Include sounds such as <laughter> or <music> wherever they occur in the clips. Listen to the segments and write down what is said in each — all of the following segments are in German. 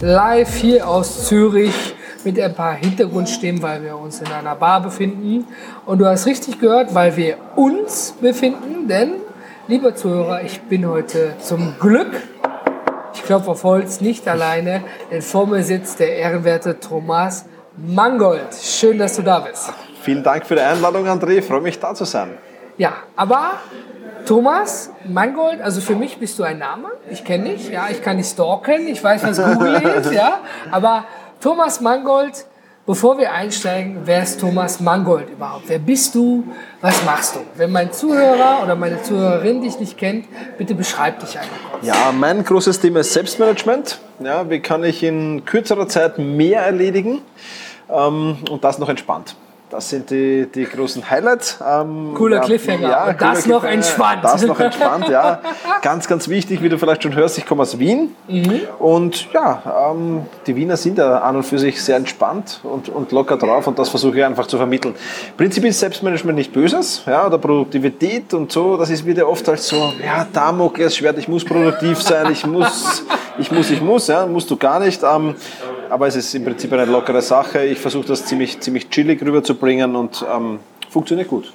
live hier aus Zürich mit ein paar Hintergrundstimmen, weil wir uns in einer Bar befinden. Und du hast richtig gehört, weil wir uns befinden, denn, lieber Zuhörer, ich bin heute zum Glück, ich klopfe auf Holz, nicht alleine, denn vor mir sitzt der ehrenwerte Thomas Mangold. Schön, dass du da bist. Vielen Dank für die Einladung, André. Ich freue mich, da zu sein. Ja, aber Thomas Mangold, also für mich bist du ein Name. Ich kenne dich, ja, ich kann dich stalken, ich weiß, was Google <laughs> ist, ja. Aber Thomas Mangold, bevor wir einsteigen, wer ist Thomas Mangold überhaupt? Wer bist du? Was machst du? Wenn mein Zuhörer oder meine Zuhörerin dich nicht kennt, bitte beschreib dich einmal kurz. Ja, mein großes Thema ist Selbstmanagement. Ja, wie kann ich in kürzerer Zeit mehr erledigen ähm, und das noch entspannt? Das sind die, die großen Highlights. Ähm, cooler ja, Cliffhanger. Ja, und das noch entspannt. Das noch entspannt, ja. ganz, ganz wichtig, wie du vielleicht schon hörst, ich komme aus Wien. Mhm. Und ja, ähm, die Wiener sind ja an und für sich sehr entspannt und, und locker drauf und das versuche ich einfach zu vermitteln. Prinzipiell ist Selbstmanagement nicht Böses, ja, oder Produktivität und so, das ist wieder oft als so, ja, Damoklesschwert, ich muss produktiv sein, ich muss, ich muss, ich muss, ja, musst du gar nicht. Ähm, aber es ist im Prinzip eine lockere Sache. Ich versuche das ziemlich, ziemlich chillig rüberzubringen und ähm, funktioniert gut.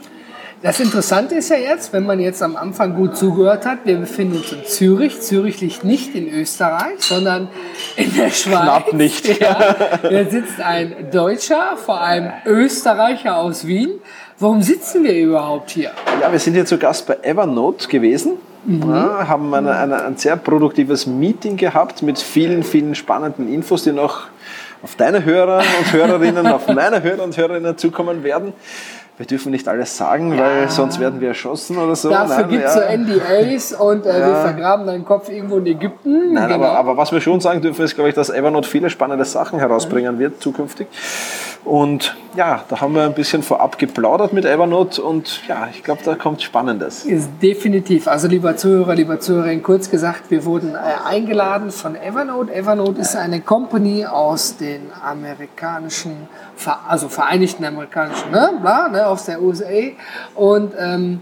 Das Interessante ist ja jetzt, wenn man jetzt am Anfang gut zugehört hat, wir befinden uns in Zürich. Zürich liegt nicht in Österreich, sondern in der Schweiz. Knapp nicht. <laughs> Ja, hier sitzt ein Deutscher, vor allem Österreicher aus Wien. Warum sitzen wir überhaupt hier? Ja, wir sind hier zu Gast bei Evernote gewesen. Mhm. Ja, haben eine, eine, ein sehr produktives Meeting gehabt mit vielen, vielen spannenden Infos, die noch auf deine Hörer und Hörerinnen, auf <laughs> meine Hörer und Hörerinnen zukommen werden wir dürfen nicht alles sagen, ja. weil sonst werden wir erschossen oder so. Dafür gibt es ja. so NDAs und äh, ja. wir vergraben deinen Kopf irgendwo in Ägypten. Nein, genau. aber, aber, was wir schon sagen dürfen, ist, glaube ich, dass Evernote viele spannende Sachen herausbringen wird zukünftig. Und ja, da haben wir ein bisschen vorab geplaudert mit Evernote und ja, ich glaube, da kommt Spannendes. Ist definitiv. Also lieber Zuhörer, lieber Zuhörerin, kurz gesagt, wir wurden äh, eingeladen von Evernote. Evernote ist eine Company aus den amerikanischen, also Vereinigten Amerikanischen, ne? Bla, ne? aus der USA. Und ähm,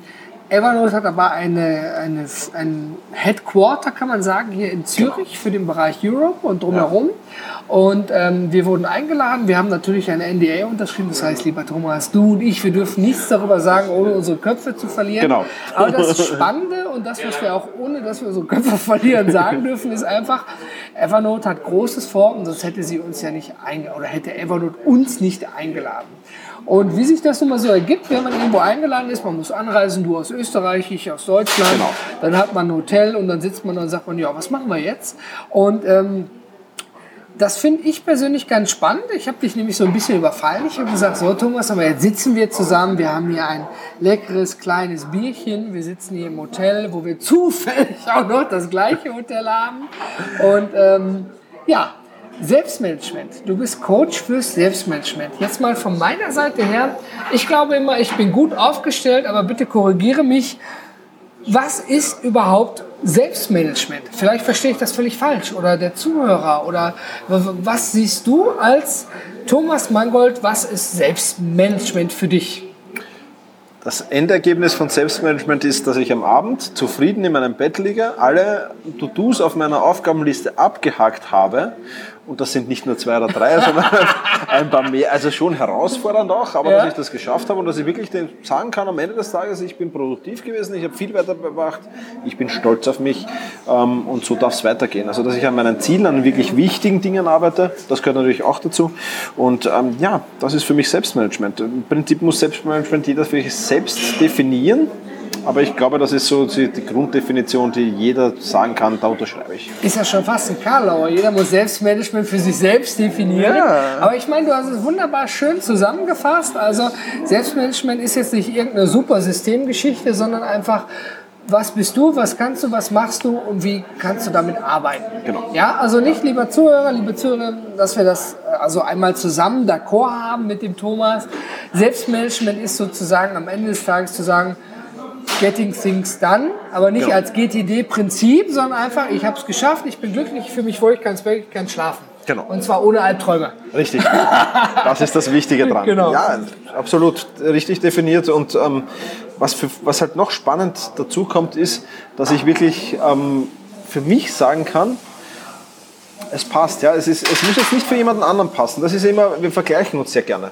Evernote hat aber eine, eine, ein Headquarter, kann man sagen, hier in Zürich für den Bereich Europe und drumherum. Ja. Und ähm, wir wurden eingeladen. Wir haben natürlich eine NDA unterschrieben. Das heißt, lieber Thomas, du und ich, wir dürfen nichts darüber sagen, ohne unsere Köpfe zu verlieren. Genau. Aber das <laughs> Spannende und das, was wir auch ohne, dass wir unsere Köpfe verlieren, sagen dürfen, ist einfach, Evernote hat Großes vor und sonst hätte sie uns ja nicht eingeladen oder hätte Evernote uns nicht eingeladen. Und wie sich das nun mal so ergibt, wenn man irgendwo eingeladen ist, man muss anreisen, du aus Österreich, ich aus Deutschland, genau. dann hat man ein Hotel und dann sitzt man und sagt man, ja, was machen wir jetzt? Und ähm, das finde ich persönlich ganz spannend. Ich habe dich nämlich so ein bisschen überfallen. Ich habe gesagt, so Thomas, aber jetzt sitzen wir zusammen. Wir haben hier ein leckeres kleines Bierchen. Wir sitzen hier im Hotel, wo wir <laughs> zufällig auch noch das gleiche Hotel haben. Und ähm, ja, Selbstmanagement. Du bist Coach fürs Selbstmanagement. Jetzt mal von meiner Seite her. Ich glaube immer, ich bin gut aufgestellt, aber bitte korrigiere mich. Was ist überhaupt Selbstmanagement? Vielleicht verstehe ich das völlig falsch oder der Zuhörer oder was siehst du als Thomas Mangold? Was ist Selbstmanagement für dich? Das Endergebnis von Selbstmanagement ist, dass ich am Abend zufrieden in meinem Bett liege, alle To-Dos auf meiner Aufgabenliste abgehakt habe und das sind nicht nur zwei oder drei, <laughs> sondern ein paar mehr. Also schon herausfordernd auch, aber ja. dass ich das geschafft habe und dass ich wirklich sagen kann am Ende des Tages, ich bin produktiv gewesen, ich habe viel weitergebracht, ich bin stolz auf mich ähm, und so darf es weitergehen. Also dass ich an meinen Zielen, an wirklich wichtigen Dingen arbeite, das gehört natürlich auch dazu. Und ähm, ja, das ist für mich Selbstmanagement. Im Prinzip muss Selbstmanagement jeder für sich selbst definieren aber ich glaube, das ist so die, Grunddefinition, die jeder sagen kann, da unterschreibe ich. Ist ja schon fast ein Karlauer. Jeder muss Selbstmanagement für sich selbst definieren. Ja. Aber ich meine, du hast es wunderbar schön zusammengefasst. Also Selbstmanagement ist jetzt nicht irgendeine super Systemgeschichte, sondern einfach was bist du, was kannst du, was machst du und wie kannst du damit arbeiten. Genau. Ja, also nicht, lieber Zuhörer, liebe Zuhörerinnen, dass wir das äh, also einmal zusammen d'accord haben mit dem Thomas. Selbstmanagement ist sozusagen am Ende des Tages zu sagen, Getting Things Done, aber nicht Genau. als GTD-Prinzip, sondern einfach, ich habe es geschafft, ich bin glücklich, für mich wohl, ich kann ich kann schlafen. Genau. Und zwar ohne Albträume. Richtig. <laughs> Das ist das Wichtige dran. Genau. Ja, absolut richtig definiert. Und ähm, was, für, was halt noch spannend dazu kommt, ist, dass ich wirklich ähm, für mich sagen kann, es passt. Ja, es, ist, es muss jetzt nicht für jemanden anderen passen. Das ist immer, wir vergleichen uns sehr gerne.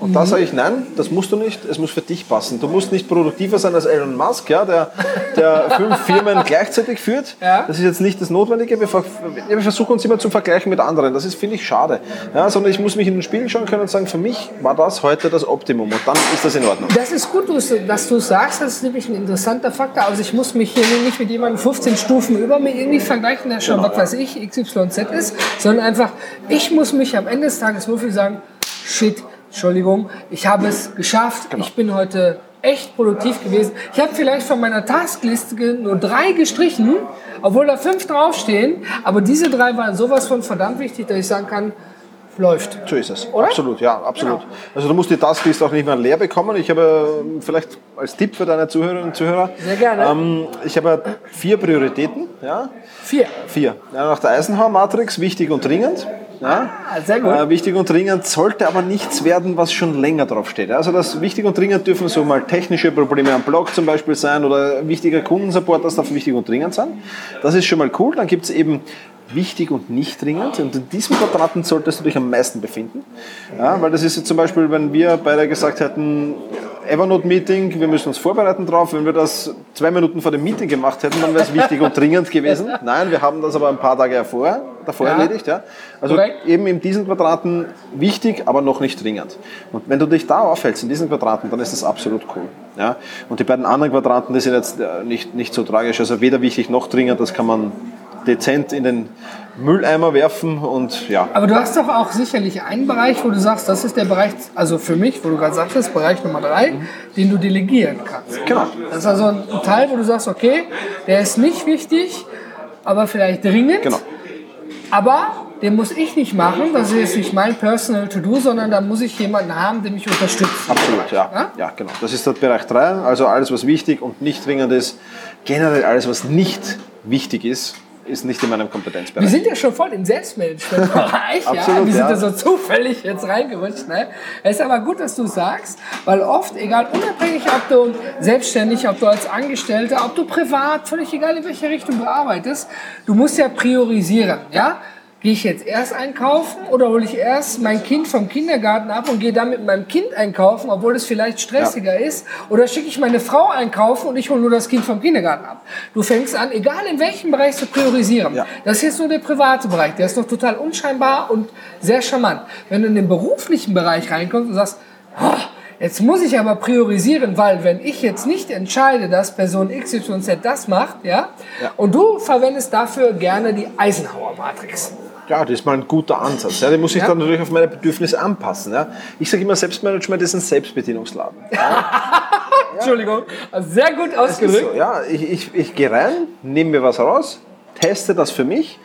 Und da sage ich, nein, das musst du nicht, es muss für dich passen. Du musst nicht produktiver sein als Elon Musk, ja, der, der <laughs> fünf Firmen gleichzeitig führt. Ja. Das ist jetzt nicht das Notwendige. Wir, ver ja, wir versuchen uns immer zu vergleichen mit anderen. Das ist, finde ich, schade. Ja, sondern ich muss mich in den Spiegel schauen können und sagen, für mich war das heute das Optimum und dann ist das in Ordnung. Das ist gut, dass du sagst. Das ist nämlich ein interessanter Faktor. Also ich muss mich hier nicht mit jemandem 15 Stufen über mir irgendwie vergleichen, der schon, was weiß ich, XYZ ist, sondern einfach, ich muss mich am Ende des Tages nur viel sagen, shit, Entschuldigung, ich habe es geschafft. Ich bin heute echt produktiv gewesen. Ich habe vielleicht von meiner Taskliste nur drei gestrichen, obwohl da fünf draufstehen. Aber diese drei waren sowas von verdammt wichtig, dass ich sagen kann, läuft. So ist es. Oder? Absolut, ja, absolut. Genau. Also du musst die Taskliste auch nicht mehr leer bekommen. Ich habe ähm, vielleicht als Tipp für deine Zuhörerinnen und Zuhörer, Sehr gerne. Ähm, ich habe vier Prioritäten. Ja, Vier. vier. Ja, nach der Eisenhower-Matrix, wichtig und dringend. Ja. Ah, sehr gut. Äh, wichtig und dringend sollte aber nichts werden, was schon länger drauf steht. Also das wichtig und dringend dürfen so mal technische Probleme am Blog zum Beispiel sein oder wichtiger Kundensupport, das darf wichtig und dringend sein. Das ist schon mal cool. Dann gibt es eben wichtig und nicht dringend. Und in diesem Quadranten solltest du dich am meisten befinden. Ja, weil das ist jetzt zum Beispiel, wenn wir beide gesagt hätten, Evernote-Meeting, wir müssen uns vorbereiten drauf. Wenn wir das zwei Minuten vor dem Meeting gemacht hätten, dann wäre es wichtig und dringend gewesen. <laughs> Nein, wir haben das aber ein paar Tage davor, davor Ja. erledigt. Ja. Also Korrekt. eben in diesen Quadraten wichtig, aber noch nicht dringend. Und wenn du dich da aufhältst, in diesen Quadraten, dann ist das absolut cool. Ja? Und die beiden anderen Quadranten, die sind jetzt äh, nicht, nicht so tragisch. Also weder wichtig noch dringend, das kann man dezent in den Mülleimer werfen und ja. Aber du hast doch auch sicherlich einen Bereich, wo du sagst, das ist der Bereich, also für mich, wo du gerade sagtest, Bereich Nummer drei, den du delegieren kannst. Genau. Das ist also ein Teil, wo du sagst, okay, der ist nicht wichtig, aber vielleicht dringend. Genau. Aber den muss ich nicht machen, das ist jetzt nicht mein Personal To-Do, sondern da muss ich jemanden haben, der mich unterstützt. Absolut, ja. Ja? ja. genau. Das ist der Bereich 3, also alles, was wichtig und nicht dringend ist. Generell alles, was nicht wichtig ist, ist nicht in meinem Wir Kompetenzbereich. sind ja schon voll im Selbstmanagement-Bereich. <laughs> ja? Absolut, Wir sind ja. da so zufällig jetzt reingerutscht. Ne? Es ist aber gut, dass du sagst, weil oft, egal, unabhängig, ob du selbstständig, ob du als Angestellter, ob du privat, völlig egal, in welche Richtung du arbeitest, du musst ja priorisieren. Ja? Gehe ich jetzt erst einkaufen oder hole ich erst mein Kind vom Kindergarten ab und gehe dann mit meinem Kind einkaufen, obwohl es vielleicht stressiger ist? Oder schicke ich meine Frau einkaufen und ich hole nur das Kind vom Kindergarten ab? Du fängst an, egal in welchem Bereich zu priorisieren. Ja. Das ist jetzt nur der private Bereich, der ist noch total unscheinbar und sehr charmant. Wenn du in den beruflichen Bereich reinkommst und sagst, "Oh, jetzt muss ich aber priorisieren, weil wenn ich jetzt nicht entscheide, dass Person XYZ das macht, ja, und du verwendest dafür gerne die Eisenhower-Matrix. Ja, das ist mal ein guter Ansatz. Ja, den muss ich Ja. dann natürlich auf meine Bedürfnisse anpassen. Ja. Ich sage immer, Selbstmanagement ist ein Selbstbedienungsladen. <laughs> Entschuldigung, sehr gut ausgedrückt. so, ja, ich, ich, ich gehe rein, nehme mir was raus, teste das für mich,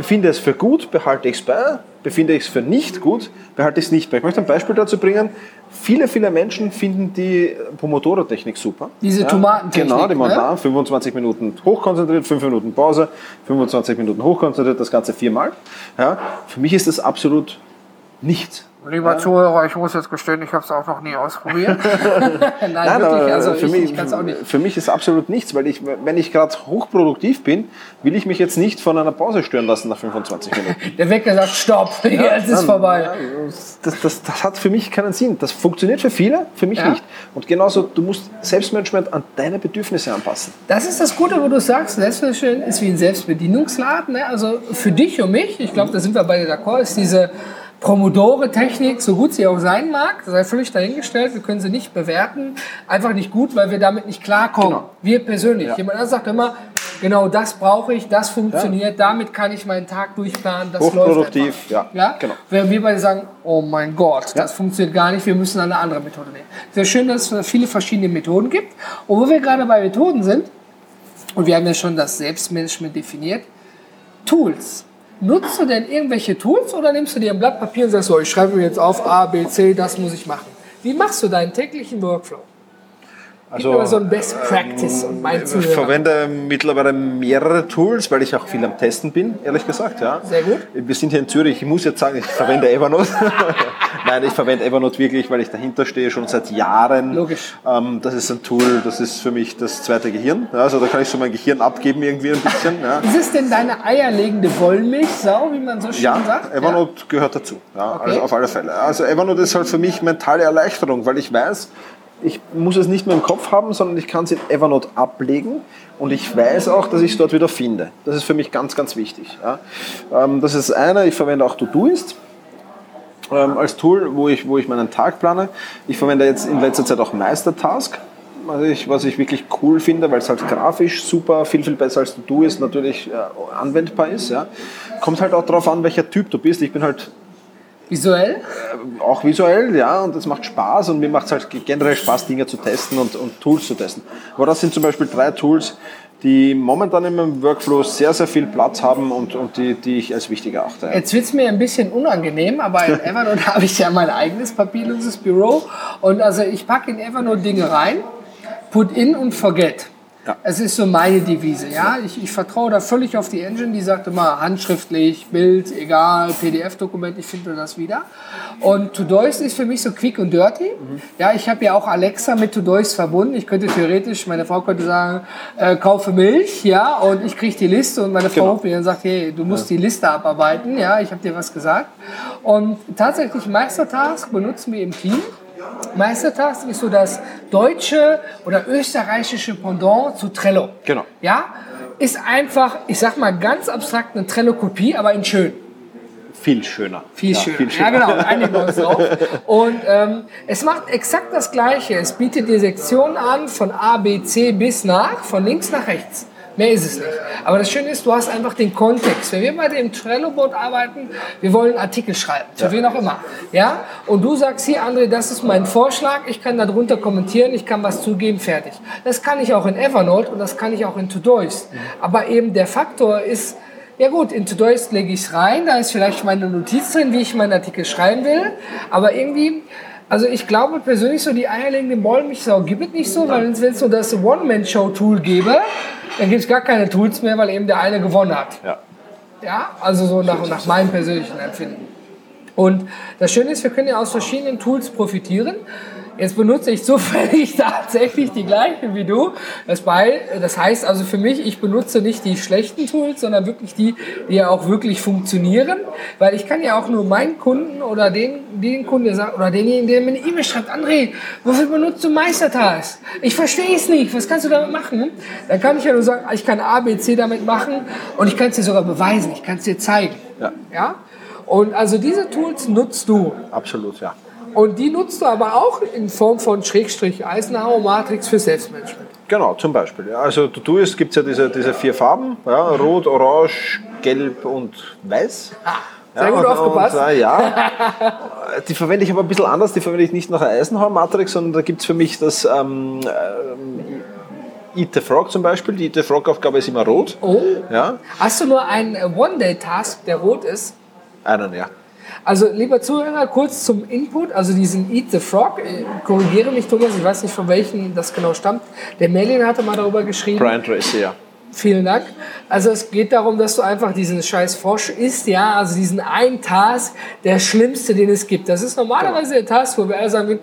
befinde es für gut, behalte ich es bei, befinde ich es für nicht gut, behalte ich es nicht bei. Ich möchte ein Beispiel dazu bringen. Viele, viele Menschen finden die Pomodoro-Technik super. Diese Tomatentechnik, Genau, die man ne? da 25 Minuten hochkonzentriert, 5 Minuten Pause, 25 Minuten hochkonzentriert, das Ganze viermal. Ja, für mich ist das absolut nichts. Lieber Zuhörer, ich muss jetzt gestehen, ich habe es auch noch nie ausprobiert. <laughs> Nein, Nein, wirklich, aber also für, ich, mich, ich kann es auch nicht. für mich ist absolut nichts, weil ich, wenn ich gerade hochproduktiv bin, will ich mich jetzt nicht von einer Pause stören lassen nach 25 Minuten. <laughs> Der Wecker sagt, stopp, <laughs> jetzt ist Nein, vorbei. ja, Das, das, das hat für mich keinen Sinn. Das funktioniert für viele, für mich Ja. nicht. Und genauso, du musst Selbstmanagement an deine Bedürfnisse anpassen. Das ist das Gute, wo du sagst, Selbstbedienung ist wie ein Selbstbedienungsladen. Ne? Also für dich und mich, ich glaube, da sind wir beide d'accord, ist diese Promodore-Technik, so gut sie auch sein mag, sei völlig dahingestellt, wir können sie nicht bewerten, einfach nicht gut, weil wir damit nicht klarkommen. Genau. Wir persönlich. Jemand anderes sagt immer, Genau, das brauche ich, das funktioniert, damit kann ich meinen Tag durchplanen, das läuft Hochproduktiv, einfach. ja, ja? genau. Während wir beide sagen, oh mein Gott, das funktioniert gar nicht, wir müssen eine andere Methode nehmen. Sehr schön, dass es viele verschiedene Methoden gibt. Und wo wir gerade bei Methoden sind, und wir haben ja schon das Selbstmanagement definiert, Tools. Nutzt du denn irgendwelche Tools oder nimmst du dir ein Blatt Papier und sagst, so, ich schreibe mir jetzt auf A, B, C, das muss ich machen? Wie machst du deinen täglichen Workflow? Mal so ein Best Practice und mein Ich verwende mittlerweile mehrere Tools, weil ich auch viel am Testen bin, ehrlich gesagt. Ja. Sehr gut. Wir sind hier in Zürich, ich muss jetzt sagen, ich verwende Evernote. <laughs> Nein, ich verwende Evernote wirklich, weil ich dahinter stehe, schon seit Jahren. Logisch. Ähm, das ist ein Tool, das ist für mich das zweite Gehirn. Ja, also da kann ich so mein Gehirn abgeben irgendwie ein bisschen. Ja, Ist es denn deine eierlegende Wollmilchsau, wie man so schön ja sagt? Evernote gehört dazu. Ja, Okay. Also auf alle Fälle. Also Evernote ist halt für mich mentale Erleichterung, weil ich weiß, ich muss es nicht mehr im Kopf haben, sondern ich kann es in Evernote ablegen und ich weiß auch, dass ich es dort wieder finde. Das ist für mich ganz, ganz wichtig. Ja. Ähm, das ist das eine. Ich verwende auch Todoist ähm, als Tool, wo ich, wo ich meinen Tag plane. Ich verwende jetzt in letzter Zeit auch Meistertask. Was ich, was ich wirklich cool finde, weil es halt grafisch super, viel, viel besser als Todoist natürlich äh, anwendbar ist. Ja. Kommt halt auch darauf an, welcher Typ du bist. Ich bin halt Visuell? auch visuell, ja, und das macht Spaß und mir macht es halt generell Spaß, Dinge zu testen und, und Tools zu testen. Aber das sind zum Beispiel drei Tools, die momentan in meinem Workflow sehr, sehr viel Platz haben und, und die, die ich als wichtig erachte. Jetzt wird es mir ein bisschen unangenehm, aber in <laughs> Evernote habe ich ja mein eigenes papierloses Büro. Und also ich packe in Evernote Dinge rein, put in und forget. Ja. Es ist so meine Devise, ja. Ich, ich vertraue da völlig auf die Engine, die sagt immer handschriftlich, Bild, egal, PDF-Dokument, ich finde das wieder. Und Todoist ist für mich so quick und dirty. Ja, ich habe ja auch Alexa mit Todoist verbunden. Ich könnte theoretisch, meine Frau könnte sagen, äh, kaufe Milch, ja, und ich kriege die Liste und meine Frau Genau. ruft mir und sagt, hey, du musst die Liste abarbeiten, ja, ich habe dir was gesagt. Und tatsächlich Meistertask benutzen wir im Team. Meistertask ist so das deutsche oder österreichische Pendant zu Trello. Genau. Ja, ist einfach, ich sag mal ganz abstrakt eine Trello-Kopie, aber in schön. Viel schöner. Viel ja, schöner. Viel Ja, schöner. genau, <laughs> einigen wir uns drauf. Und ähm, es macht exakt das Gleiche. Es bietet dir Sektionen an von A, B, C bis nach, von links nach rechts. Mehr ist es nicht. Aber das Schöne ist, du hast einfach den Kontext. Wenn wir bei dem Trello-Board arbeiten, wir wollen Artikel schreiben, für wen auch immer. Ja? Und du sagst hier, André, das ist mein Vorschlag, ich kann darunter kommentieren, ich kann was zugeben, fertig. Das kann ich auch in Evernote und das kann ich auch in Todoist. Aber eben der Faktor ist, ja gut, in Todoist lege ich es rein, da ist vielleicht meine Notiz drin, wie ich meinen Artikel schreiben will, aber irgendwie, also ich glaube persönlich so, die eierlegende Wollmilchsau gibt es nicht so, weil wenn es so das One-Man-Show-Tool gäbe, dann gibt es gar keine Tools mehr, weil eben der eine gewonnen hat. Ja. Ja, also so nach, nach meinem persönlichen Empfinden. Und das Schöne ist, wir können ja aus verschiedenen Tools profitieren. Jetzt benutze ich zufällig <laughs> tatsächlich die gleichen wie du. Das, bei, das heißt also für mich, ich benutze nicht die schlechten Tools, sondern wirklich die, die ja auch wirklich funktionieren. Weil ich kann ja auch nur meinen Kunden oder den, den Kunden sagt, oder denjenigen, der mir eine E-Mail schreibt, André, wofür benutzt du Meistertask? Ich verstehe es nicht. Was kannst du damit machen? Dann kann ich ja nur sagen, ich kann A, B, C damit machen und ich kann es dir sogar beweisen. Ich kann es dir zeigen. Ja. Ja? Und also diese Tools nutzt du. Absolut, ja. Und die nutzt du aber auch in Form von Schrägstrich Eisenhower Matrix für Selbstmanagement. Genau, zum Beispiel. Ja. Also Todoist gibt es ja diese, diese vier Farben, ja, Rot, Orange, Gelb und Weiß. Sehr gut und, aufgepasst. Und, äh, ja, <laughs> die verwende ich aber ein bisschen anders. Die verwende ich nicht nach der Eisenhower-Matrix, sondern da gibt es für mich das ähm, ähm, Eat the Frog zum Beispiel. Die Eat the Frog-Aufgabe ist immer rot. Oh. Ja, Hast du nur einen äh, One-Day-Task, der rot ist? einen, ja. Also, lieber Zuhörer, kurz zum Input, also diesen Eat the Frog, äh, korrigiere mich Thomas, ich weiß nicht von welchen das genau stammt. Der Merlin hatte mal darüber geschrieben. Brian Tracy, ja. Vielen Dank. Also es geht darum, dass du einfach diesen scheiß Frosch isst, ja, also diesen einen Task, der schlimmste, den es gibt. Das ist normalerweise der Task, wo wir alle sagen würden,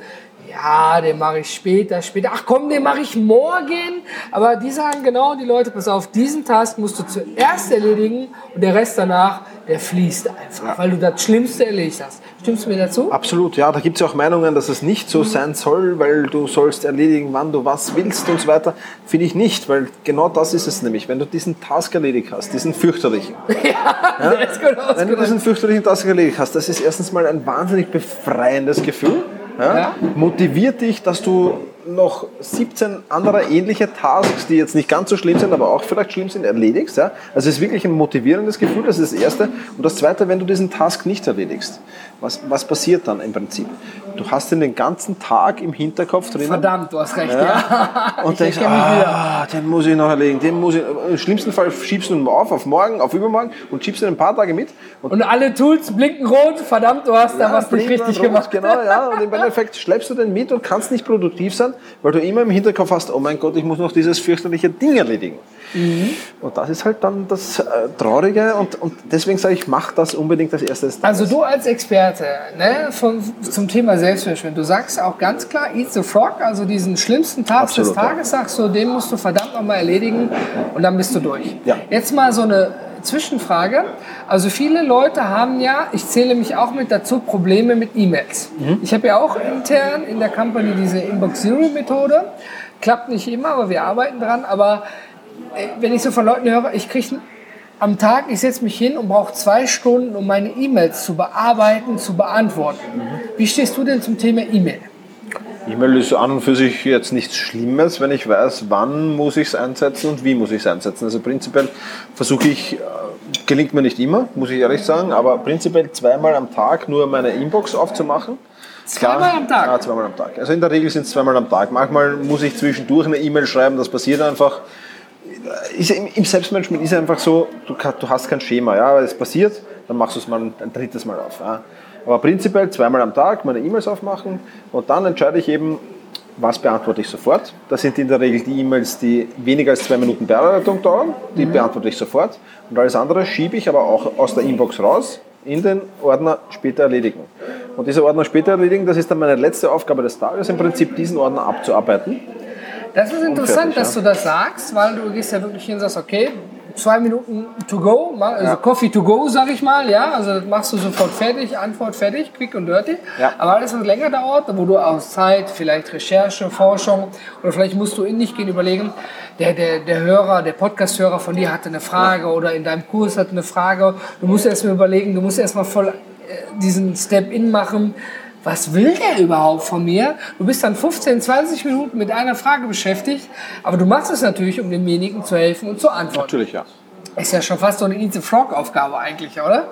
ja, den mache ich später, später. Ach komm, den mache ich morgen. Aber die sagen genau, die Leute, pass auf, diesen Task musst du zuerst erledigen und der Rest danach, der fließt einfach, weil du das Schlimmste erledigt hast. Stimmst du mir dazu? Absolut, ja. Da gibt es ja auch Meinungen, dass es nicht so sein soll, weil du sollst erledigen, wann du was willst und so weiter. Finde ich nicht, weil genau das ist es nämlich. Wenn du diesen Task erledigt hast, diesen fürchterlichen, <laughs> ja, gut wenn du diesen fürchterlichen Task erledigt hast, das ist erstens mal ein wahnsinnig befreiendes Gefühl. Ja? Ja. Motiviert dich, dass du noch 17 andere ähnliche Tasks, die jetzt nicht ganz so schlimm sind, aber auch vielleicht schlimm sind, erledigst. Ja? Also es ist wirklich ein motivierendes Gefühl, das ist das Erste. Und das Zweite, wenn du diesen Task nicht erledigst, was, was passiert dann im Prinzip? Du hast ihn den ganzen Tag im Hinterkopf drin. Verdammt, du hast recht, ja. ja. Und Ich denkst, ah, den muss ich noch erledigen, den muss ich, im schlimmsten Fall schiebst du ihn auf, auf morgen, auf übermorgen und schiebst ihn ein paar Tage mit. Und Und alle Tools blinken rot, verdammt, du hast da was nicht richtig rot, gemacht. Genau, ja. Und im Endeffekt schleppst du den mit und kannst nicht produktiv sein, weil du immer im Hinterkopf hast, oh mein Gott, ich muss noch dieses fürchterliche Ding erledigen. Mhm. Und das ist halt dann das äh, Traurige und, und deswegen sage ich, mach das unbedingt als erstes. Also du als Experte ne, von, zum Thema Selbstmanagement, du sagst auch ganz klar, eat the frog, also diesen schlimmsten Tag Absolut, des ja. Tages, sagst du, den musst du verdammt nochmal erledigen und dann bist du durch. Ja. Jetzt mal so eine Zwischenfrage. Also viele Leute haben ja, ich zähle mich auch mit dazu, Probleme mit E-Mails. Mhm. Ich habe ja auch intern in der Company diese Inbox Zero Methode. Klappt nicht immer, aber wir arbeiten dran. Aber wenn ich so von Leuten höre, ich kriege am Tag, ich setze mich hin und brauche zwei Stunden, um meine E-Mails zu bearbeiten, zu beantworten. Wie stehst du denn zum Thema E-Mail? E-Mail ist an und für sich jetzt nichts Schlimmes, wenn ich weiß, wann muss ich es einsetzen und wie muss ich es einsetzen. Also prinzipiell versuche ich, äh, gelingt mir nicht immer, muss ich ehrlich sagen, aber prinzipiell zweimal am Tag nur meine Inbox aufzumachen. Zweimal am Tag? Ja, zweimal am Tag. Also in der Regel sind es zweimal am Tag. Manchmal muss ich zwischendurch eine E-Mail schreiben, das passiert einfach. Ist, im, Selbstmanagement ist es einfach so, du, du hast kein Schema. Ja, es passiert, dann machst du es mal ein, ein drittes Mal auf. Ja. Aber prinzipiell zweimal am Tag meine E-Mails aufmachen und dann entscheide ich eben, was beantworte ich sofort. Das sind in der Regel die E-Mails, die weniger als zwei Minuten Bearbeitung dauern. Die beantworte ich sofort. Und alles andere schiebe ich aber auch aus der Inbox raus in den Ordner später erledigen. Und dieser Ordner später erledigen, das ist dann meine letzte Aufgabe des Tages, im Prinzip diesen Ordner abzuarbeiten. Das ist interessant, fertig, dass ja. du das sagst, weil du gehst ja wirklich hin und sagst, okay, zwei Minuten to go, also Coffee to go, sag ich mal, ja, also das machst du sofort fertig, Antwort fertig, quick und dirty. Ja. Aber alles, was länger dauert, wo du aus Zeit, vielleicht Recherche, Forschung oder vielleicht musst du in dich gehen überlegen, der, der, der Hörer, der Podcast-Hörer von dir hatte eine Frage oder in deinem Kurs hat eine Frage, du musst erst mal überlegen, du musst erst mal voll äh, diesen Step-In machen, was will der überhaupt von mir? Du bist dann 15, 20 Minuten mit einer Frage beschäftigt, aber du machst es natürlich, um demjenigen zu helfen und zu antworten. Natürlich, ja. Ist ja schon fast so eine Eat the Frog-Aufgabe eigentlich, oder?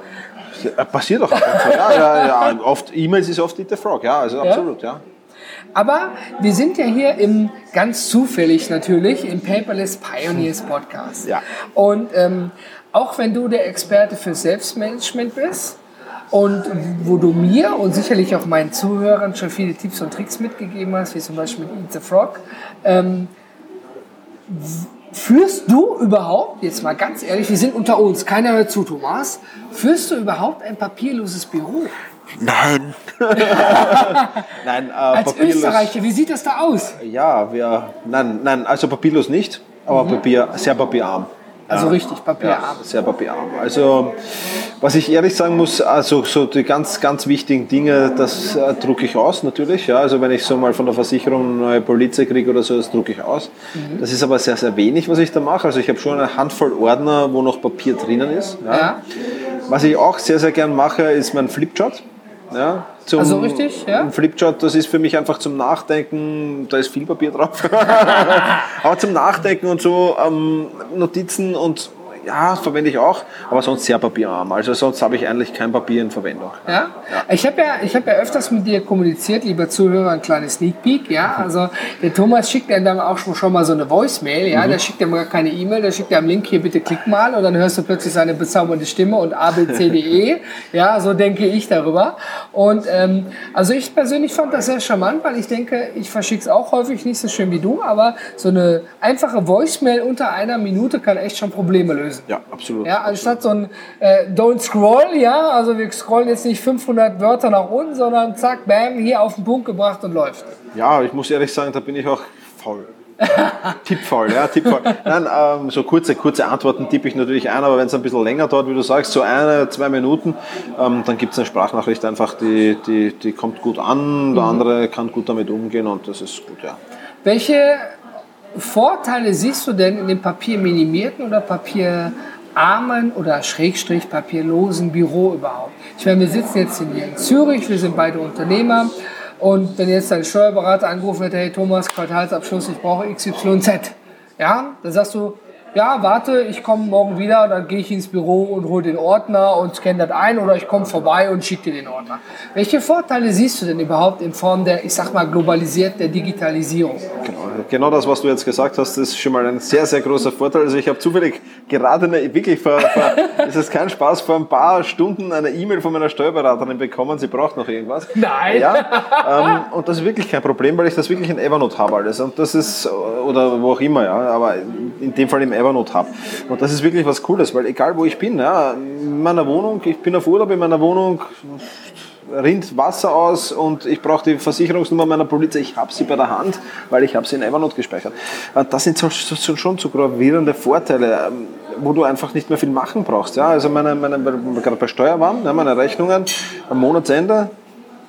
Ja, Passiert doch. Ja, ja, ja. Oft, E-Mails ist oft Eat the Frog, ja, also absolut, ja. Aber wir sind ja hier im, ganz zufällig natürlich, im Paperless Pioneers Podcast. Ja. Und ähm, auch wenn du der Experte für Selbstmanagement bist und wo du mir und sicherlich auch meinen Zuhörern schon viele Tipps und Tricks mitgegeben hast, wie zum Beispiel mit Eat the Frog, ähm, führst du überhaupt, jetzt mal ganz ehrlich, wir sind unter uns, keiner hört zu, Thomas, führst du überhaupt ein papierloses Büro? Nein. <laughs> nein, äh, Als papierlos. Österreicher, wie sieht das da aus? Ja, wir, nein, nein, also papierlos nicht, aber Papier, sehr papierarm. Also richtig, papierarm. Ja, sehr papierarm. Also, was ich ehrlich sagen muss, also so die ganz, ganz wichtigen Dinge, das äh, drucke ich aus natürlich. Ja, also wenn ich so mal von der Versicherung eine neue Polizei kriege oder so, das drucke ich aus. Mhm. Das ist aber sehr, sehr wenig, was ich da mache. Also ich habe schon eine Handvoll Ordner, wo noch Papier drinnen ist. Ja. Ja. Was ich auch sehr, sehr gern mache, ist mein Flipchart. Ja, zum, Also richtig, ja? Ein Flipchart, das ist für mich einfach zum Nachdenken, da ist viel Papier drauf. <laughs> aber zum Nachdenken und so ähm, Notizen und ja, verwende ich auch, aber sonst sehr papierarm. Also sonst habe ich eigentlich kein Papier in Verwendung. Ja? Ich habe ja, ich hab ja öfters mit dir kommuniziert, lieber Zuhörer, ein kleines Sneak Peek. Ja? Also der Thomas schickt dir dann auch schon, schon mal so eine Voicemail. Ja? Der schickt dir gar keine E-Mail, der schickt dir am Link hier, bitte klick mal und dann hörst du plötzlich seine bezaubernde Stimme und A, B, C, D, E. <laughs> Ja, so denke ich darüber. Und ähm, also ich persönlich fand das sehr charmant, weil ich denke, ich verschicke es auch häufig nicht so schön wie du, aber so eine einfache Voicemail unter einer Minute kann echt schon Probleme lösen. Ja, absolut. Ja, anstatt so ein äh, Don't Scroll, ja, also wir scrollen jetzt nicht 500 Wörter nach unten, sondern zack, bam, hier auf den Punkt gebracht und läuft. Ja, ich muss ehrlich sagen, da bin ich auch faul. <laughs> tippfaul, ja, tippfaul. Nein, ähm, so kurze, kurze Antworten tippe ich natürlich ein, aber wenn es ein bisschen länger dauert, wie du sagst, so eine, zwei Minuten, ähm, dann gibt es eine Sprachnachricht einfach, die, die, die kommt gut an, der andere kann gut damit umgehen und das ist gut, ja. Welche Vorteile siehst du denn in dem papierminimierten oder papierarmen oder schrägstrich papierlosen Büro überhaupt? Ich meine, wir sitzen jetzt hier in Zürich, wir sind beide Unternehmer. Und wenn jetzt dein Steuerberater angerufen hätte, hey Thomas, Quartalsabschluss, ich brauche XYZ. Ja, dann sagst du, ja, warte, ich komme morgen wieder, dann gehe ich ins Büro und hole den Ordner und scanne das ein oder ich komme vorbei und schicke dir den Ordner. Welche Vorteile siehst du denn überhaupt in Form der, ich sag mal, globalisiert der Digitalisierung? Genau, genau das, was du jetzt gesagt hast, ist schon mal ein sehr, sehr großer Vorteil. Also ich habe zufällig gerade eine, wirklich vor, vor <laughs> es ist kein Spaß, vor ein paar Stunden eine E-Mail von meiner Steuerberaterin bekommen, sie braucht noch irgendwas. Nein! Ja, ähm, und das ist wirklich kein Problem, weil ich das wirklich in Evernote habe alles. Und das ist, oder wo auch immer, ja, aber in dem Fall im Evernote Evernote habe. Und das ist wirklich was Cooles, weil egal wo ich bin, ja, in meiner Wohnung, ich bin auf Urlaub in meiner Wohnung, rinnt Wasser aus und ich brauche die Versicherungsnummer meiner Polizei, ich habe sie bei der Hand, weil ich habe sie in Evernote gespeichert. Das sind schon so gravierende Vorteile, ähm, wo du einfach nicht mehr viel machen brauchst. Ja? Also meine, meine, gerade bei Steuer waren, meine Rechnungen am Monatsende,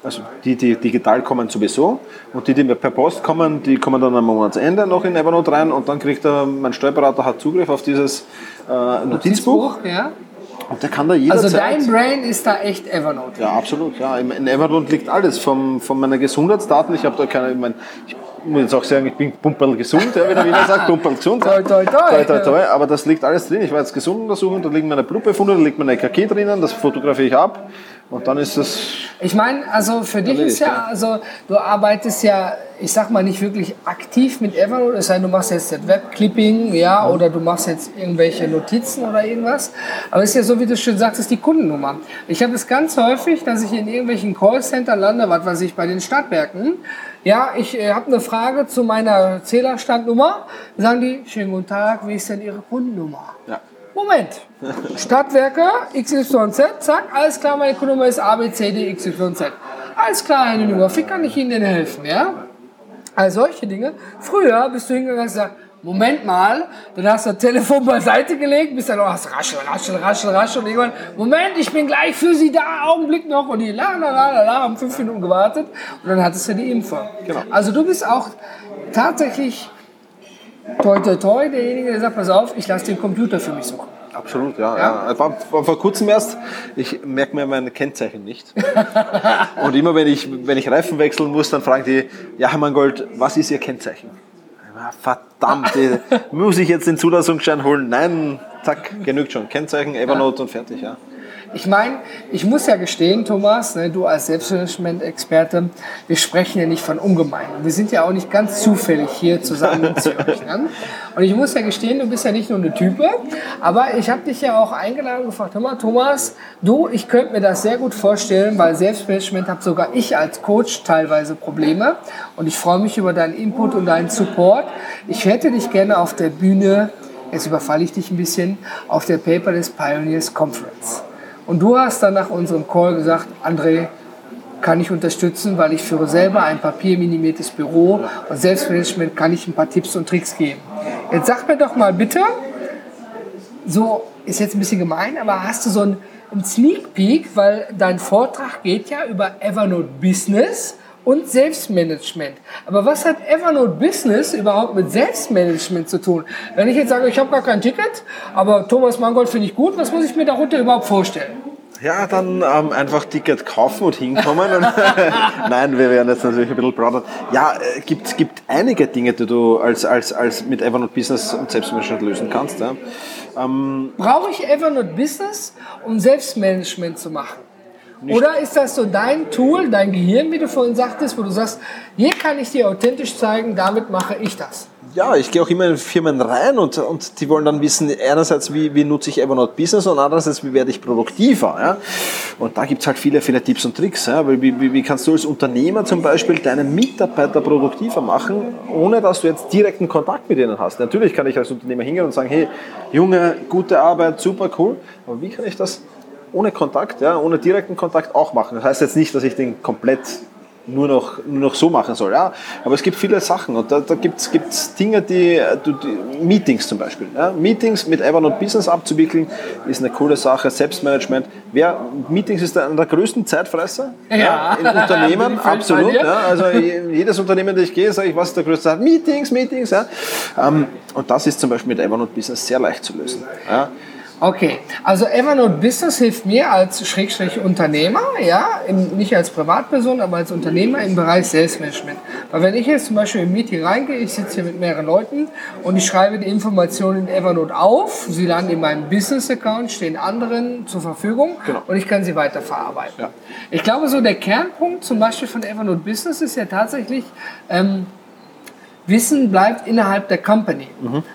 also die, die digital kommen sowieso und die, die per Post kommen, die kommen dann am Monatsende noch in Evernote rein und dann kriegt er, mein Steuerberater hat Zugriff auf dieses äh, Notizbuch. Notizbuch ja. Und der kann da jederzeit... Also dein Brain ist da echt Evernote. Ja, absolut. Ja. In Evernote liegt alles, vom, von meinen Gesundheitsdaten. Ich habe da keine... Ich, mein, ich muss jetzt auch sagen, ich bin pumperl gesund, ja, wie der Wiener sagt, pumperl gesund. toi, toi, toi. toi, toi, toi. Aber das liegt alles drin. Ich war jetzt gesund untersuchen, da liegen meine Blutbefunde, da liegt mein EKG drinnen, das fotografiere ich ab. Und dann ist es. Ich meine, also für dich ist ja, also du arbeitest ja, ich sag mal nicht wirklich aktiv mit Evernote, es sei denn, du machst jetzt das Webclipping, ja, oder du machst jetzt irgendwelche Notizen oder irgendwas. Aber es ist ja so, wie du schön sagst, ist die Kundennummer. Ich habe es ganz häufig, dass ich in irgendwelchen Callcenter lande, was weiß ich, bei den Stadtwerken. Ja, ich äh, habe eine Frage zu meiner Zählerstandnummer. Sagen die, schönen guten Tag, wie ist denn Ihre Kundennummer? Ja. Moment. Stadtwerke XYZ, zack, alles klar, meine Kundennummer ist ABCD XYZ. Alles klar, Herr Nummer, wie kann ich Ihnen denn helfen, ja? All solche Dinge. Früher bist du hingegangen und gesagt, Moment mal, dann hast du das Telefon beiseite gelegt, bist dann noch hast raschel, raschel, raschel, raschel und irgendwann, Moment, ich bin gleich für Sie da, Augenblick noch und die la la la la, la haben fünf Minuten gewartet und dann hattest du die Info. Genau. Also du bist auch tatsächlich toi toi toi derjenige, der sagt, pass auf, ich lasse den Computer für mich suchen. Absolut, ja. ja. ja. War, war vor kurzem erst, ich merke mir meine Kennzeichen nicht. <laughs> und immer wenn ich, wenn ich Reifen wechseln muss, dann fragen die, ja Herr Mangold, was ist Ihr Kennzeichen? Verdammt, <laughs> muss ich jetzt den Zulassungsschein holen? Nein, zack, genügt schon. Kennzeichen, Evernote und fertig, ja. Ich meine, ich muss ja gestehen, Thomas, ne, du als Selbstmanagement-Experte, wir sprechen ja nicht von ungemein. Wir sind ja auch nicht ganz zufällig hier zusammen zu <laughs> euch. Ne? Und ich muss ja gestehen, du bist ja nicht nur eine Type, aber ich habe dich ja auch eingeladen und gefragt, hör mal, Thomas, du, ich könnte mir das sehr gut vorstellen, weil Selbstmanagement habe sogar ich als Coach teilweise Probleme und ich freue mich über deinen Input und deinen Support. Ich hätte dich gerne auf der Bühne jetzt überfalle ich dich ein bisschen, auf der Paperless Pioneers Conference. Und du hast dann nach unserem Call gesagt, André, kann ich unterstützen, weil ich führe selber ein papierminimiertes Büro und Selbstmanagement kann ich ein paar Tipps und Tricks geben. Jetzt sag mir doch mal bitte, so ist jetzt ein bisschen gemein, aber hast du so einen, Sneak Peek, weil dein Vortrag geht ja über Evernote Business und Selbstmanagement. Aber was hat Evernote Business überhaupt mit Selbstmanagement zu tun? Wenn ich jetzt sage, ich habe gar kein Ticket, aber Thomas Mangold finde ich gut, was muss ich mir darunter überhaupt vorstellen? Ja, dann ähm, einfach Ticket kaufen und hinkommen. <laughs> Nein, wir werden jetzt natürlich ein bisschen broader. Ja, äh, gibt gibt einige Dinge, die du als, als, als mit Evernote Business und Selbstmanagement lösen kannst. Ja. Ähm, Brauche ich Evernote Business, um Selbstmanagement zu machen? Oder ist das so dein Tool, dein Gehirn, wie du vorhin sagtest, wo du sagst, hier kann ich dir authentisch zeigen, damit mache ich das? Ja, ich gehe auch immer in Firmen rein und, und die wollen dann wissen, einerseits, wie, wie nutze ich Evernote Business und andererseits, wie werde ich produktiver. Ja? Und da gibt es halt viele, viele Tipps und Tricks. Ja? Wie, wie, wie kannst du als Unternehmer zum Beispiel deine Mitarbeiter produktiver machen, ohne dass du jetzt direkten Kontakt mit ihnen hast? Natürlich kann ich als Unternehmer hingehen und sagen, hey, Junge, gute Arbeit, super cool, aber wie kann ich das ohne Kontakt, ja, ohne direkten Kontakt auch machen. Das heißt jetzt nicht, dass ich den komplett nur noch, nur noch so machen soll. Ja. Aber es gibt viele Sachen und da, da gibt es Dinge, die, die, Meetings zum Beispiel. Ja. Meetings mit Evernote Business abzuwickeln, ist eine coole Sache. Selbstmanagement. Wer, Meetings ist einer der größten Zeitfresser ja. ja in Unternehmen, <laughs> absolut. Ja. Also jedes Unternehmen, das ich gehe, sage ich, was ist der größte Zeit? Meetings, Meetings. Ja. Ähm, und das ist zum Beispiel mit Evernote Business sehr leicht zu lösen. Ja. Okay, also Evernote Business hilft mir als Schrägstrich Unternehmer, ja, im, nicht als Privatperson, aber als Unternehmer im Bereich Selbstmanagement. Weil wenn ich jetzt zum Beispiel im Meeting reingehe, ich sitze hier mit mehreren Leuten und ich schreibe die Informationen in Evernote auf, sie landen in meinem Business-Account, stehen anderen zur Verfügung Genau. und ich kann sie weiterverarbeiten. Ja. Ich glaube, so der Kernpunkt zum Beispiel von Evernote Business ist ja tatsächlich, ähm, Wissen bleibt innerhalb der Company.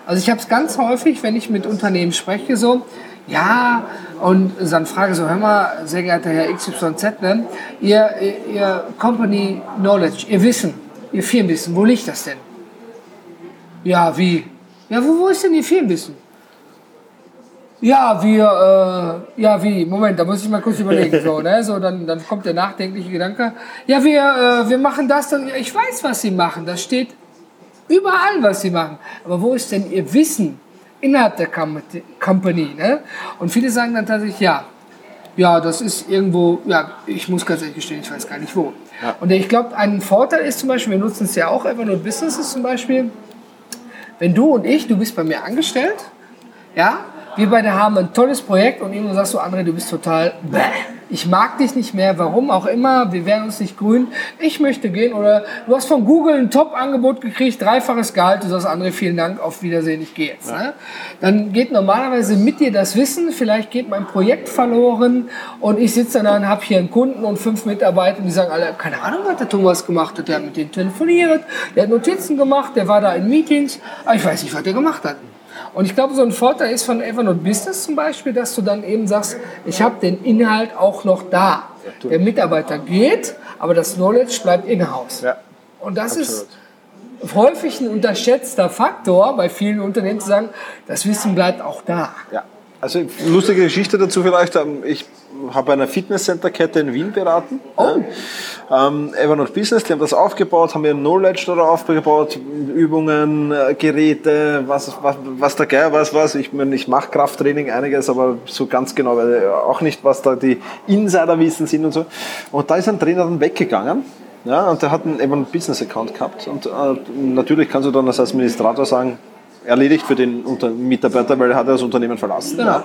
Also ich habe es ganz häufig, wenn ich mit Unternehmen spreche, so, ja, und dann frage so, hör mal, sehr geehrter Herr XYZ, ne, ihr, ihr, Company Knowledge, ihr Wissen, ihr Firmenwissen, wo liegt das denn? Ja, wie? Ja, wo, wo ist denn Ihr Firmenwissen? Ja, wir, äh, ja, wie? Moment, da muss ich mal kurz überlegen. So, ne? so dann, dann kommt der nachdenkliche Gedanke. Ja, wir, äh, wir machen das dann. Ich weiß, was Sie machen. Das steht überall, was Sie machen. Aber wo ist denn Ihr Wissen innerhalb der Com- Company? Ne? Und viele sagen dann tatsächlich, ja, ja, das ist irgendwo, ja, ich muss ganz ehrlich gestehen, ich weiß gar nicht wo. Und ich glaube, ein Vorteil ist zum Beispiel, wir nutzen es ja auch, Evernote Businesses zum Beispiel, wenn du und ich, du bist bei mir angestellt, ja, wir beide haben ein tolles Projekt und irgendwann sagst du, André, du bist total, bäh, ich mag dich nicht mehr, warum auch immer, wir werden uns nicht grün, ich möchte gehen oder du hast von Google ein Top-Angebot gekriegt, dreifaches Gehalt, du sagst, André, vielen Dank, auf Wiedersehen, ich gehe jetzt. Ne? Dann geht normalerweise mit dir das Wissen, vielleicht geht mein Projekt verloren und ich sitze dann, habe hier einen Kunden und fünf Mitarbeiter, die sagen alle, keine Ahnung, was der Thomas gemacht hat, der hat mit denen telefoniert, der hat Notizen gemacht, der war da in Meetings, aber ich weiß nicht, was der gemacht hat. Und ich glaube, so ein Vorteil ist von Evernote Business zum Beispiel, dass du dann eben sagst, ich habe den Inhalt auch noch da. Der Mitarbeiter geht, aber das Knowledge bleibt in-house. Ja. Und das ist häufig ein unterschätzter Faktor bei vielen Unternehmen zu sagen, das Wissen bleibt auch da. Ja. Also lustige Geschichte dazu vielleicht. ähm, Ich habe eine Fitnesscenter-Kette in Wien beraten. Ja. Ähm, Evernote Business, die haben das aufgebaut, haben ihr Knowledge darauf aufgebaut, Übungen, äh, Geräte, was, was, was der Geier weiß was. Ich meine, ich mache Krafttraining einiges, aber so ganz genau weil ich auch nicht, was da die Insiderwissen sind und so. Und da ist ein Trainer dann weggegangen. Ja, und der hat einen Evernote Business Account gehabt. Und äh, natürlich kannst du dann als Administrator sagen, erledigt für den Mitarbeiter, weil er hat ja das Unternehmen verlassen. Genau. Ja.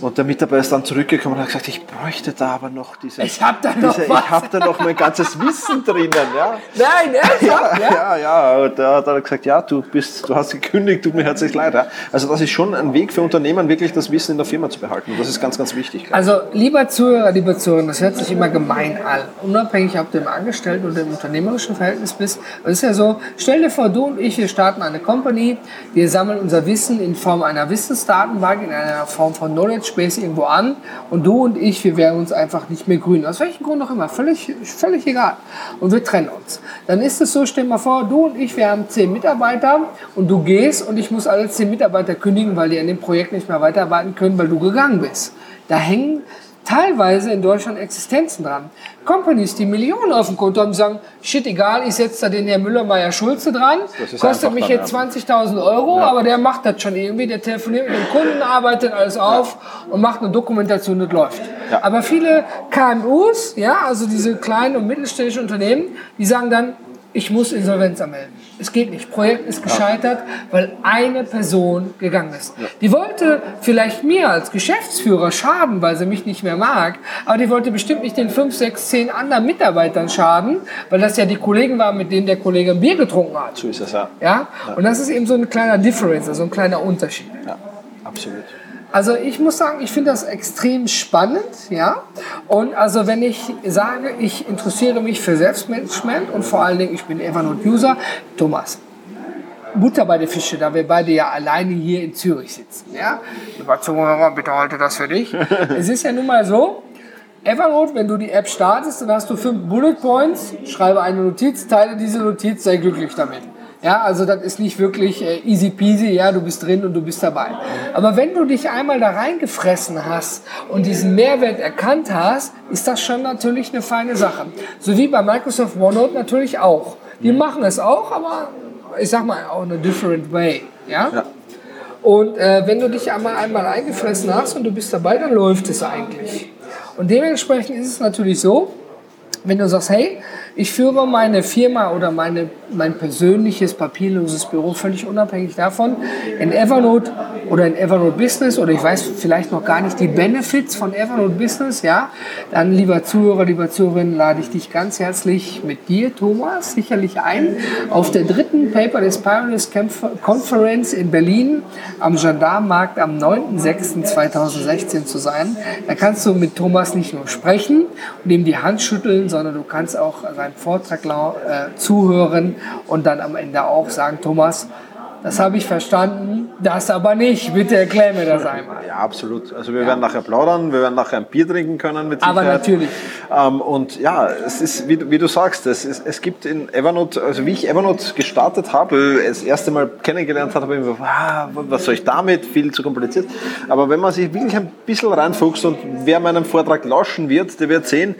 Und der Mitarbeiter ist dann zurückgekommen und hat gesagt, ich bräuchte da aber noch diese, Ich hab da noch diese, was. ich habe da noch mein ganzes Wissen drinnen. Ja. Nein, <laughs> ernsthaft? Ja, ja, ja. Und da hat er gesagt, ja, du bist, du hast gekündigt, tut mir herzlich leid. Ja. Also das ist schon ein Weg für Unternehmen, wirklich das Wissen in der Firma zu behalten. Und das ist ganz, ganz wichtig. Also, lieber Zuhörer, liebe Zuhörer, das hört sich immer gemein an. Unabhängig, ob du im Angestellten oder im unternehmerischen Verhältnis bist. Es ist ja so, stell dir vor, du und ich, wir starten eine Company, wir sammeln unser Wissen in Form einer Wissensdatenbank, in einer Form von Knowledge Base irgendwo an und du und ich, wir wären uns einfach nicht mehr grün. Aus welchem Grund auch immer, völlig, völlig egal. Und wir trennen uns. Dann ist es so, stell mal vor, du und ich, wir haben zehn Mitarbeiter und du gehst und ich muss alle zehn Mitarbeiter kündigen, weil die an dem Projekt nicht mehr weiterarbeiten können, weil du gegangen bist. Da hängen teilweise in Deutschland Existenzen dran. Companies, die Millionen auf dem Konto haben, sagen, shit, egal, ich setze da den Herrn Müller-Meyer-Schulze dran, kostet mich jetzt 20.000 Euro, aber der macht das schon irgendwie, der telefoniert mit dem Kunden, arbeitet alles auf und macht eine Dokumentation, das läuft. Ja. Aber viele KMUs, ja, also diese kleinen und mittelständischen Unternehmen, die sagen dann, ich muss Insolvenz anmelden. Es geht nicht. Projekt ist gescheitert, weil eine Person gegangen ist. Die wollte vielleicht mir als Geschäftsführer schaden, weil sie mich nicht mehr mag, aber die wollte bestimmt nicht den fünf, sechs, zehn anderen Mitarbeitern schaden, weil das ja die Kollegen waren, mit denen der Kollege ein Bier getrunken hat. So ist es, ja. Ja? Und das ist eben so ein kleiner Difference, also ein kleiner Unterschied. ja. Absolut. Also ich muss sagen, ich finde das extrem spannend, ja. Und also wenn ich sage, ich interessiere mich für Selbstmanagement und vor allen Dingen, ich bin Evernote-User, Thomas, Butter bei der Fische, da wir beide ja alleine hier in Zürich sitzen, ja. Lieber Zuhörer, bitte halte das für dich. <laughs> es ist ja nun mal so, Evernote, wenn du die App startest, dann hast du fünf Bullet Points, schreibe eine Notiz, teile diese Notiz, sei glücklich damit. Ja, also das ist nicht wirklich äh, easy peasy, ja, du bist drin und du bist dabei. Aber wenn du dich einmal da reingefressen hast und diesen Mehrwert erkannt hast, ist das schon natürlich eine feine Sache. So wie bei Microsoft OneNote natürlich auch. Die machen es auch, aber ich sag mal auch in a different way. Ja? Ja. Und äh, wenn du dich einmal, einmal eingefressen hast und du bist dabei, dann läuft es eigentlich. Und dementsprechend ist es natürlich so, wenn du sagst, hey, ich führe meine Firma oder meine, mein persönliches papierloses Büro völlig unabhängig davon in Evernote oder in Evernote Business oder ich weiß vielleicht noch gar nicht die Benefits von Evernote Business, ja, dann lieber Zuhörer, lieber Zuhörerin, lade ich dich ganz herzlich mit dir, Thomas, sicherlich ein auf der dritten Paper des Pioneers Conference in Berlin am Gendarmenmarkt am 9.06.2016 zu sein. Da kannst du mit Thomas nicht nur sprechen und ihm die Hand schütteln, sondern du kannst auch seinem Vortrag äh, zuhören und dann am Ende auch sagen, Thomas, das habe ich verstanden, das aber nicht. Bitte erklär mir das einmal. Ja, absolut. Also wir ja. werden nachher plaudern, wir werden nachher ein Bier trinken können mit Sicherheit. Aber natürlich. Ähm, und ja, es ist, wie, wie du sagst, es, ist, es gibt in Evernote, also wie ich Evernote gestartet habe, das erste Mal kennengelernt habe, habe ich mir gedacht, ah, was soll ich damit? Viel zu kompliziert. Aber wenn man sich wirklich ein bisschen reinfuchst und wer meinen Vortrag lauschen wird, der wird sehen,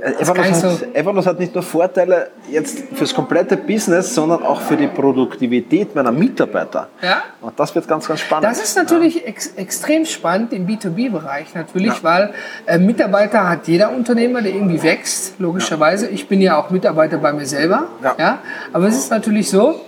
Evernote hat. Evernote hat nicht nur Vorteile jetzt fürs komplette Business, sondern auch für die Produktivität meiner Mitarbeiter. Ja. Und das wird ganz, ganz spannend. Das ist natürlich ja. ex extrem spannend im B2B-Bereich natürlich, ja. weil äh, Mitarbeiter hat jeder Unternehmer, der irgendwie wächst, logischerweise. Ja. Ich bin ja auch Mitarbeiter bei mir selber. Ja. Aber es ist natürlich so,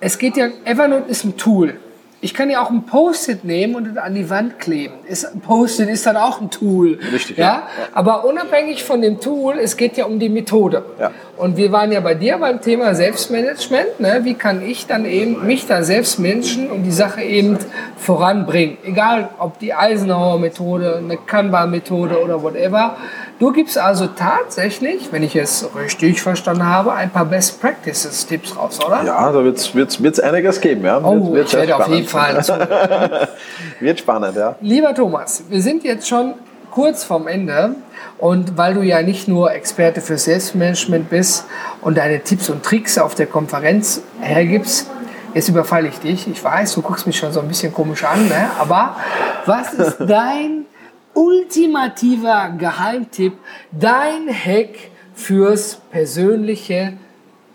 es geht ja, Evernote ist ein Tool. Ich kann ja auch ein Post-it nehmen und an die Wand kleben. Ein Post-it ist dann auch ein Tool. Richtig, ja? ja? Aber unabhängig von dem Tool, es geht ja um die Methode. Ja. Und wir waren ja bei dir beim Thema Selbstmanagement. Ne? Wie kann ich dann eben mich da selbst managen und die Sache eben voranbringen? Egal, ob die Eisenhower-Methode, eine Kanban-Methode oder whatever. Du gibst also tatsächlich, wenn ich es richtig verstanden habe, ein paar Best Practices Tipps raus, oder? Ja, da wird es einiges geben. Ja. Oh, wird, ich werde auf jeden Fall zu. <laughs> wird spannend, ja. Lieber Thomas, wir sind jetzt schon kurz vorm Ende. Und weil du ja nicht nur Experte für Selbstmanagement bist und deine Tipps und Tricks auf der Konferenz hergibst, jetzt überfalle ich dich. Ich weiß, du guckst mich schon so ein bisschen komisch an, ne? aber was ist <laughs> dein ultimativer Geheimtipp, dein Hack fürs persönliche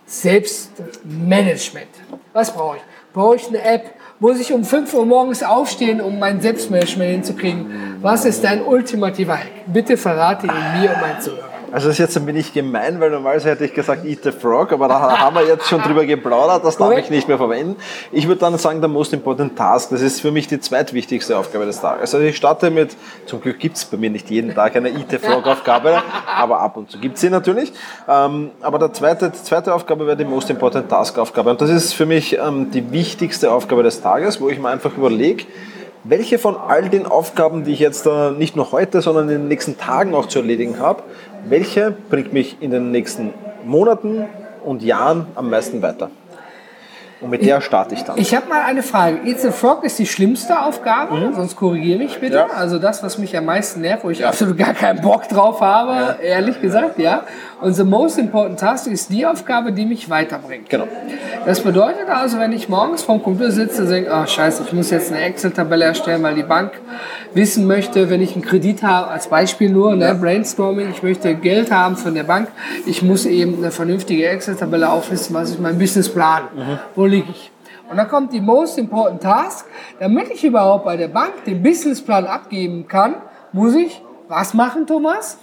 Selbstmanagement? Was brauche ich? Brauche ich eine App? Muss ich um 5 Uhr morgens aufstehen, um mein Selbstmanagement hinzukriegen? Was ist dein ultimativer Hack? Bitte verrate ihn mir und mein Zuhörer. Also das ist jetzt ein wenig gemein, weil normalerweise hätte ich gesagt Eat the Frog, aber da haben wir jetzt schon drüber geplaudert, das darf ich nicht mehr verwenden. Ich würde dann sagen, der Most Important Task, das ist für mich die zweitwichtigste Aufgabe des Tages. Also ich starte mit, zum Glück gibt es bei mir nicht jeden Tag eine Eat the Frog Aufgabe, <laughs> aber ab und zu gibt es sie natürlich. Ähm, aber der zweite, die zweite Aufgabe wäre die Most Important Task Aufgabe und das ist für mich ähm, die wichtigste Aufgabe des Tages, wo ich mir einfach überlege, welche von all den Aufgaben, die ich jetzt nicht nur heute, sondern in den nächsten Tagen auch zu erledigen habe, welche bringt mich in den nächsten Monaten und Jahren am meisten weiter? Und mit der starte ich dann. Ich habe mal eine Frage. Eat the Frog ist die schlimmste Aufgabe, mhm. sonst korrigiere mich bitte. Ja. Also das, was mich am meisten nervt, wo ich ja. absolut gar keinen Bock drauf habe, ja. ehrlich gesagt, ja. Und the most important task ist die Aufgabe, die mich weiterbringt. Genau. Das bedeutet also, wenn ich morgens vorm Computer sitze und denke, ach scheiße, ich muss jetzt eine Excel-Tabelle erstellen, weil die Bank wissen möchte, wenn ich einen Kredit habe, als Beispiel nur, ne, Brainstorming, ich möchte Geld haben von der Bank, ich muss eben eine vernünftige Excel-Tabelle auflisten, was ist mein Businessplan, mhm. wo liege ich. Und dann kommt die most important task, damit ich überhaupt bei der Bank den Businessplan abgeben kann, muss ich was machen, Thomas?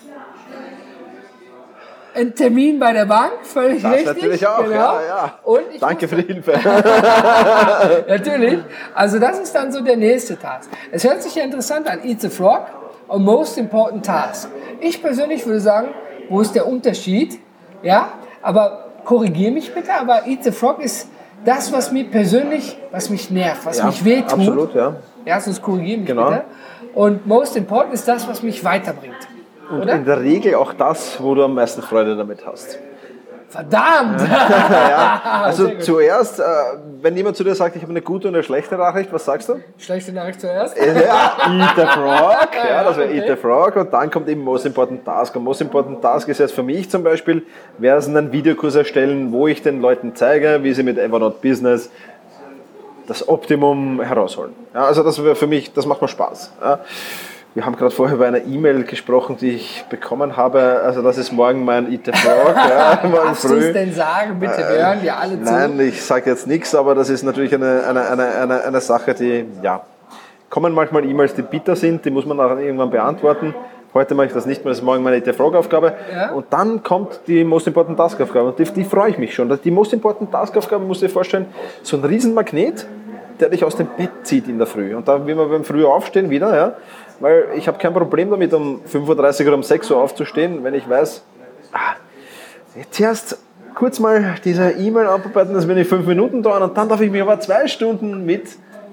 Ein Termin bei der Bank, völlig das richtig. natürlich auch, genau. ja, ja. Und Danke für die Hilfe. <laughs> <laughs> natürlich. Also das ist dann so der nächste Task. Es hört sich ja interessant an, Eat the Frog und Most Important Task. Ich persönlich würde sagen, wo ist der Unterschied? Ja, aber korrigiere mich bitte, aber Eat the Frog ist das, was mir persönlich, was mich nervt, was ja, mich wehtut. Absolut, ja. Ja, sonst korrigiere mich genau. bitte. Und Most Important ist das, was mich weiterbringt. Und Oder? in der Regel auch das, wo du am meisten Freude damit hast. Verdammt! <laughs> ja, <laughs> also zuerst, äh, wenn jemand zu dir sagt, ich habe eine gute und eine schlechte Nachricht, was sagst du? Schlechte Nachricht zuerst? Äh, ja, eat the frog. <laughs> Ja, das wäre okay. eat the frog. Und dann kommt eben Most Important Task. Und Most Important Task ist jetzt für mich zum Beispiel, wäre es einen Videokurs erstellen, wo ich den Leuten zeige, wie sie mit Evernote Business das Optimum herausholen. Ja, also das wäre für mich, das macht mir Spaß. Ja. Wir haben gerade vorher über eine E-Mail gesprochen, die ich bekommen habe. Also das ist morgen mein IT Frog. <laughs> Ja, Darfst du es denn sagen? Bitte, wir hören dir alle zu. Nein, ich sage jetzt nichts, aber das ist natürlich eine, eine, eine, eine, eine Sache, die, ja, kommen manchmal E-Mails, die bitter sind, die muss man auch irgendwann beantworten. Heute mache ich das nicht mehr, das ist morgen meine ETF-Frog-Aufgabe. Ja. Und dann kommt die Most Important Task-Aufgabe. Und die, die freue ich mich schon. Die Most Important Task-Aufgabe, musst du dir vorstellen, so ein Riesenmagnet, der dich aus dem Bett zieht in der Früh. Und da will man beim Früh aufstehen wieder, ja. Weil ich habe kein Problem damit, um 5.30 Uhr oder um 6 Uhr aufzustehen, wenn ich weiß, ah, jetzt erst kurz mal diese E-Mail abarbeiten, das wird in fünf Minuten dauern und dann darf ich mich aber zwei Stunden mit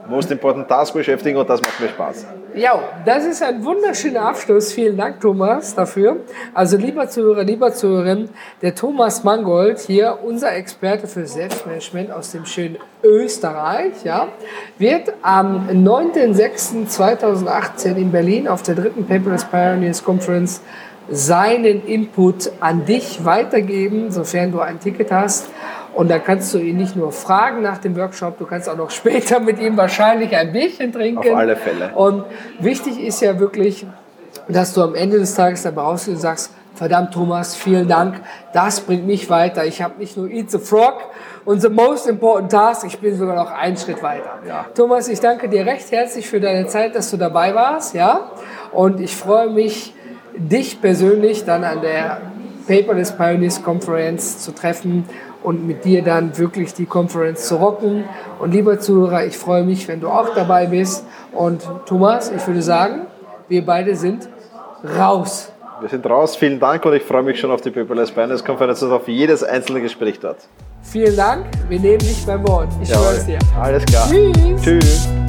Most Important Task beschäftigen und das macht mir Spaß. Ja, das ist ein wunderschöner Abschluss. Vielen Dank, Thomas, dafür. Also, lieber Zuhörer, lieber Zuhörerin, der Thomas Mangold hier, unser Experte für Selbstmanagement aus dem schönen Österreich, ja, wird am 9.06.2018 in Berlin auf der dritten Paperless Pioneers Conference seinen Input an dich weitergeben, sofern du ein Ticket hast. Und dann kannst du ihn nicht nur fragen nach dem Workshop, du kannst auch noch <laughs> später mit ihm wahrscheinlich ein Bierchen trinken. Auf alle Fälle. Und wichtig ist ja wirklich, dass du am Ende des Tages dabei rausgehst und sagst, verdammt Thomas, vielen Dank, das bringt mich weiter. Ich habe nicht nur Eat the Frog und the most important task, ich bin sogar noch einen Schritt weiter. Ja. Thomas, ich danke dir recht herzlich für deine Zeit, dass du dabei warst, ja. Und ich freue mich, dich persönlich dann an der Paperless Pioneers Conference zu treffen und mit dir dann wirklich die Conference zu rocken. Und lieber Zuhörer, ich freue mich, wenn du auch dabei bist. Und Thomas, ich würde sagen, wir beide sind raus. Wir sind raus, vielen Dank und ich freue mich schon auf die Paperless Pioneers Konferenz und auf jedes einzelne Gespräch dort. Vielen Dank, wir nehmen dich beim Wort. Ich schwöre es dir. Alles klar. Tschüss. Tschüss.